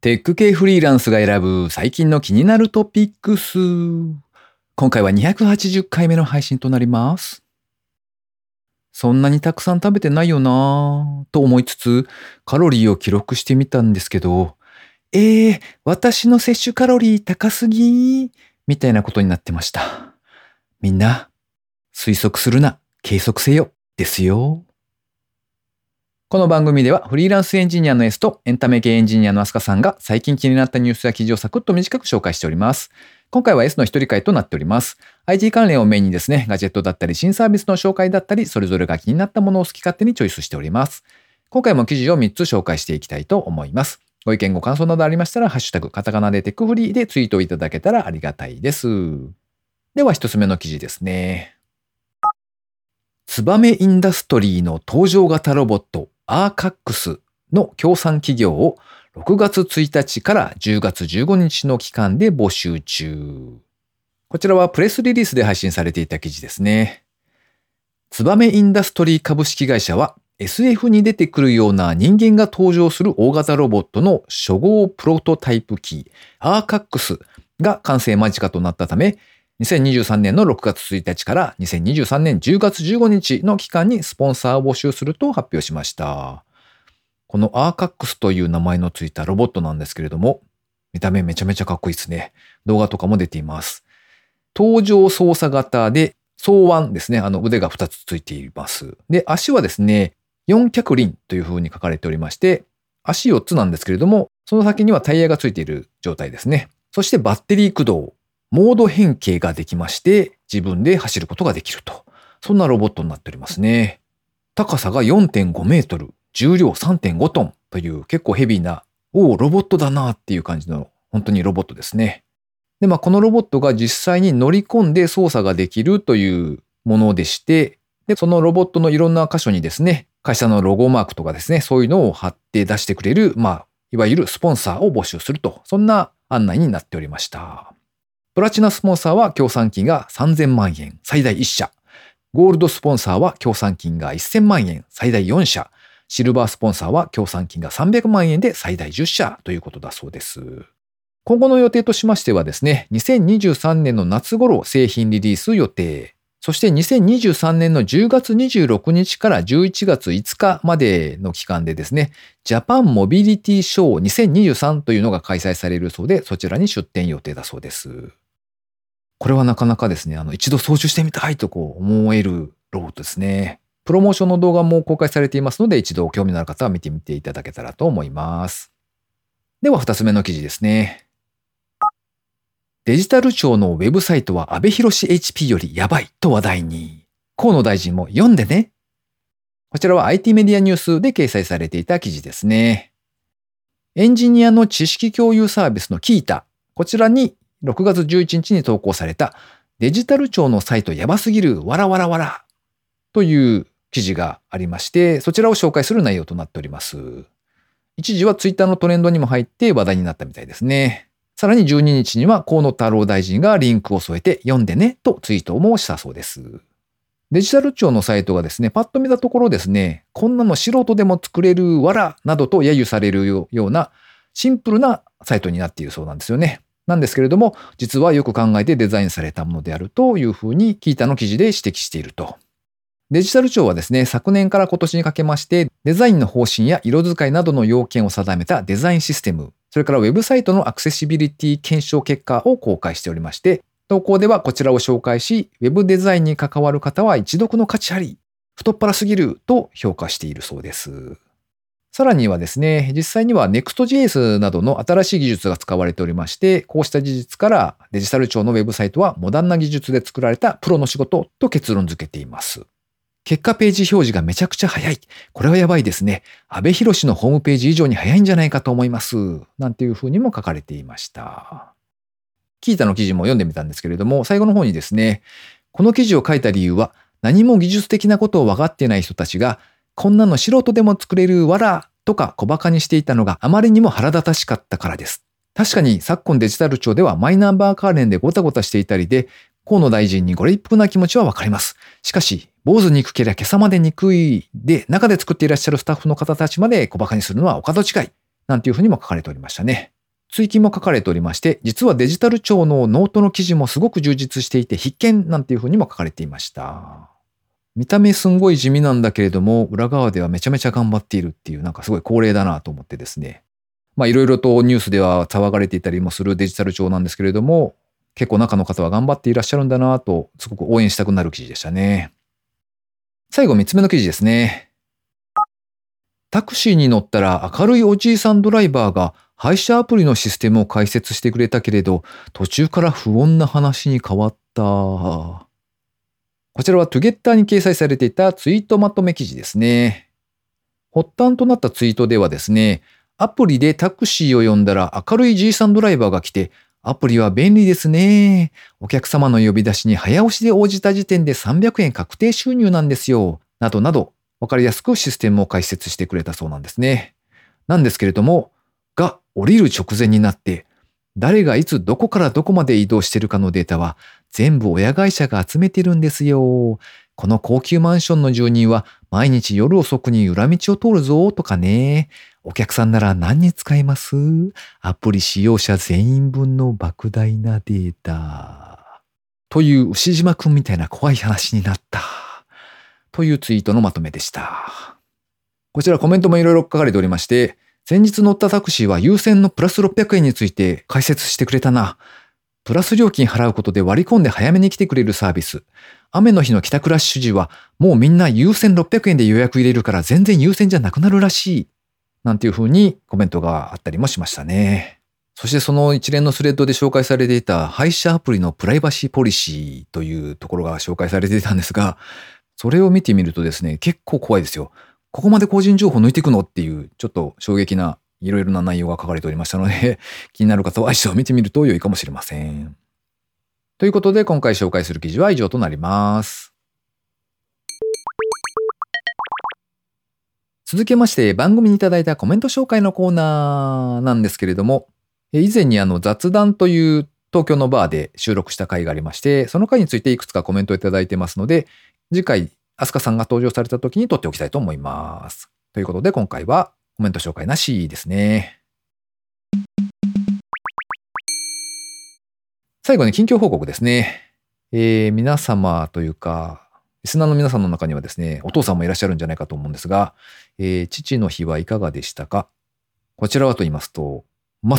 テック系フリーランスが選ぶ最近の気になるトピックス。今回は280回目の配信となります。そんなにたくさん食べてないよなぁと思いつつカロリーを記録してみたんですけど、えー、私の摂取カロリー高すぎみたいなことになってました。みんな、推測するな、計測せよ、ですよ。この番組ではフリーランスエンジニアの S とエンタメ系エンジニアのアスカさんが最近気になったニュースや記事をサクッと短く紹介しております。今回は S の一人会となっております。IT 関連をメインにですね、ガジェットだったり新サービスの紹介だったり、それぞれが気になったものを好き勝手にチョイスしております。今回も記事を3つ紹介していきたいと思います。ご意見ご感想などありましたら、ハッシュタグ、カタカナでテックフリーでツイートいただけたらありがたいです。では一つ目の記事ですね。ツバメインダストリーの搭乗型ロボットアーカックスの協賛企業を6月1日から10月15日の期間で募集中。こちらはプレスリリースで配信されていた記事ですね。ツバメインダストリー株式会社は SF に出てくるような人間が登場する大型ロボットの初号プロトタイプ機アーカックスが完成間近となったため、2023年の6月1日から2023年10月15日の期間にスポンサーを募集すると発表しました。このアーカックスという名前のついたロボットなんですけれども、見た目めちゃめちゃかっこいいですね。動画とかも出ています。登場操作型で、双腕ですね。あの腕が2つついています。で、足はですね、4脚輪という風に書かれておりまして、足4つなんですけれども、その先にはタイヤがついている状態ですね。そしてバッテリー駆動、モード変形ができまして、自分で走ることができると。そんなロボットになっておりますね。高さが4.5メートル、重量3.5トンという結構ヘビーな、おお、ロボットだなっていう感じの、本当にロボットですね。で、まあ、このロボットが実際に乗り込んで操作ができるというものでして、で、そのロボットのいろんな箇所にですね、会社のロゴマークとかですね、そういうのを貼って出してくれる、まあ、いわゆるスポンサーを募集すると、そんな案内になっておりました。プラチナスポンサーは協賛金が3000万円、最大1社。ゴールドスポンサーは協賛金が1000万円、最大4社。シルバースポンサーは協賛金が300万円で最大10社ということだそうです。今後の予定としましてはですね、2023年の夏頃製品リリース予定。そして2023年の10月26日から11月5日までの期間でですね、ジャパンモビリティショー2023というのが開催されるそうで、そちらに出展予定だそうです。これはなかなかですね、あの、一度操縦してみたいとこう思えるロボットですね。プロモーションの動画も公開されていますので、一度興味のある方は見てみていただけたらと思います。では、二つ目の記事ですね。デジタル庁のウェブサイトは安倍博士 HP よりやばいと話題に。河野大臣も読んでね。こちらは IT メディアニュースで掲載されていた記事ですね。エンジニアの知識共有サービスのキータ。こちらに6月11日に投稿されたデジタル庁のサイトやばすぎるわらわらわらという記事がありまして、そちらを紹介する内容となっております。一時はツイッターのトレンドにも入って話題になったみたいですね。さらに12日には河野太郎大臣がリンクを添えて読んでねとツイートもしたそうです。デジタル庁のサイトがですね、パッと見たところですね、こんなの素人でも作れるわらなどと揶揄されるようなシンプルなサイトになっているそうなんですよね。なんですけれども、実はよく考えてデザインされたものであるというふうにキータの記事で指摘していると。デジタル庁はですね、昨年から今年にかけまして、デザインの方針や色使いなどの要件を定めたデザインシステム、それからウェブサイトのアクセシビリティ検証結果を公開しておりまして、投稿ではこちらを紹介し、ウェブデザインに関わる方は一読の価値あり、太っ腹すぎると評価しているそうです。さらにはですね、実際には Next.js などの新しい技術が使われておりまして、こうした事実からデジタル庁のウェブサイトはモダンな技術で作られたプロの仕事と結論付けています。結果ページ表示がめちゃくちゃ早い。これはやばいですね。安倍博士のホームページ以上に早いんじゃないかと思います。なんていうふうにも書かれていました。キータの記事も読んでみたんですけれども、最後の方にですね、この記事を書いた理由は、何も技術的なことを分かっていない人たちが、こんなの素人でも作れるわらとか小馬鹿にしていたのがあまりにも腹立たしかったからです。確かに昨今デジタル庁ではマイナンバー関連でごたごたしていたりで、河野大臣にご立腹な気持ちはわかります。しかし、坊主憎けりゃ今朝まで憎いで、中で作っていらっしゃるスタッフの方たちまで小馬鹿にするのはお門違い。なんていうふうにも書かれておりましたね。追記も書かれておりまして、実はデジタル庁のノートの記事もすごく充実していて必見なんていうふうにも書かれていました。見た目すんごい地味なんだけれども、裏側ではめちゃめちゃ頑張っているっていう、なんかすごい恒例だなと思ってですね。まあいろいろとニュースでは騒がれていたりもするデジタル庁なんですけれども、結構中の方は頑張っていらっしゃるんだなと、すごく応援したくなる記事でしたね。最後三つ目の記事ですね。タクシーに乗ったら明るいおじいさんドライバーが配車アプリのシステムを解説してくれたけれど、途中から不穏な話に変わった。こちらはトゥゲッターに掲載されていたツイートまとめ記事ですね。発端となったツイートではですね、アプリでタクシーを呼んだら明るいじいさんドライバーが来て、アプリは便利ですね。お客様の呼び出しに早押しで応じた時点で300円確定収入なんですよ。などなど、わかりやすくシステムを解説してくれたそうなんですね。なんですけれども、が降りる直前になって、誰がいつどこからどこまで移動してるかのデータは全部親会社が集めてるんですよ。この高級マンションの住人は毎日夜遅くに裏道を通るぞとかね。お客さんなら何に使います？アプリ使用者全員分の莫大なデータ。という牛島くんみたいな怖い話になった。というツイートのまとめでした。こちらコメントもいろいろ書かれておりまして、先日乗ったタクシーは優先のプラス600円について解説してくれたな。プラス料金払うことで割り込んで早めに来てくれるサービス。雨の日の帰宅ラッシュ時はもうみんな優先600円で予約入れるから全然優先じゃなくなるらしい。なんていう風にコメントがあったりもしましたね。そしてその一連のスレッドで紹介されていた配車アプリのプライバシーポリシーというところが紹介されていたんですが、それを見てみるとですね、結構怖いですよ。ここまで個人情報抜いていくのっていう、ちょっと衝撃ないろいろな内容が書かれておりましたので、気になる方は一度見てみると良いかもしれません。ということで、今回紹介する記事は以上となります。続けまして、番組にいただいたコメント紹介のコーナーなんですけれども、以前にあの雑談という東京のバーで収録した回がありまして、その回についていくつかコメントをいただいてますので、次回アスカさんが登場された時に撮っておきたいと思います。ということで今回はコメント紹介なしですね。最後に近況報告ですね。えー、皆様というか、リスナーの皆さんの中にはですね、お父さんもいらっしゃるんじゃないかと思うんですが、えー、父の日はいかがでしたか？こちらはと言いますと、全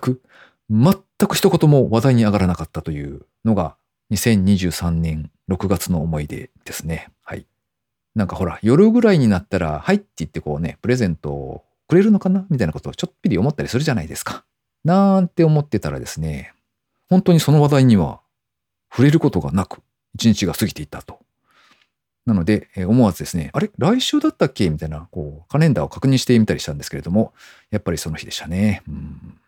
く、全く一言も話題に上がらなかったというのが2023年6月の思い出ですね。はい。なんかほら、夜ぐらいになったら、はいって言ってこうね、プレゼントをくれるのかなみたいなことをちょっぴり思ったりするじゃないですか。なんて思ってたらですね、本当にその話題には触れることがなく、一日が過ぎていったと。なので、思わずですね、あれ来週だったっけみたいな、こう、カレンダーを確認してみたりしたんですけれども、やっぱりその日でしたね。うん、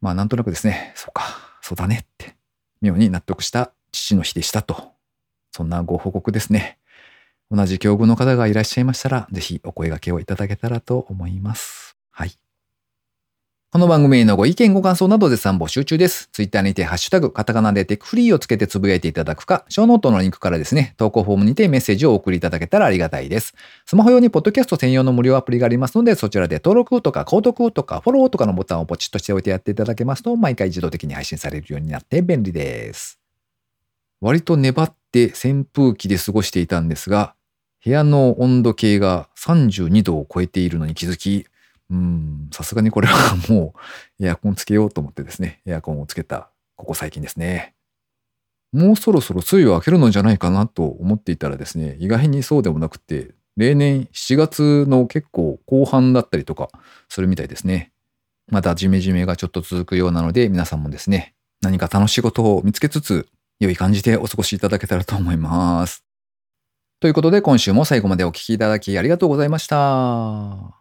まあ、なんとなくですね、そうか、そうだねって、妙に納得した父の日でしたと。そんなご報告ですね。同じ境遇の方がいらっしゃいましたら、ぜひお声掛けをいただけたらと思います。はい。この番組へのご意見ご感想など絶賛募集中です。ツイッターにてハッシュタグ、カタカナでテックフリーをつけてつぶやいていただくか、ショーノートのリンクからですね、投稿フォームにてメッセージをお送りいただけたらありがたいです。スマホ用にポッドキャスト専用の無料アプリがありますので、そちらで登録とか購読とかフォローとかのボタンをポチッとしておいてやっていただけますと、毎回自動的に配信されるようになって便利です。割と粘って扇風機で過ごしていたんですが、部屋の温度計が32度を超えているのに気づき、うん、さすがにこれはもうエアコンつけようと思ってですね、エアコンをつけたここ最近ですね。もうそろそろ梅雨を明けるのじゃないかなと思っていたらですね、意外にそうでもなくて、例年7月の結構後半だったりとかするみたいですね。またジメジメがちょっと続くようなので、皆さんもですね、何か楽しいことを見つけつつ、良い感じでお過ごしいただけたらと思います。ということで今週も最後までお聴きいただきありがとうございました。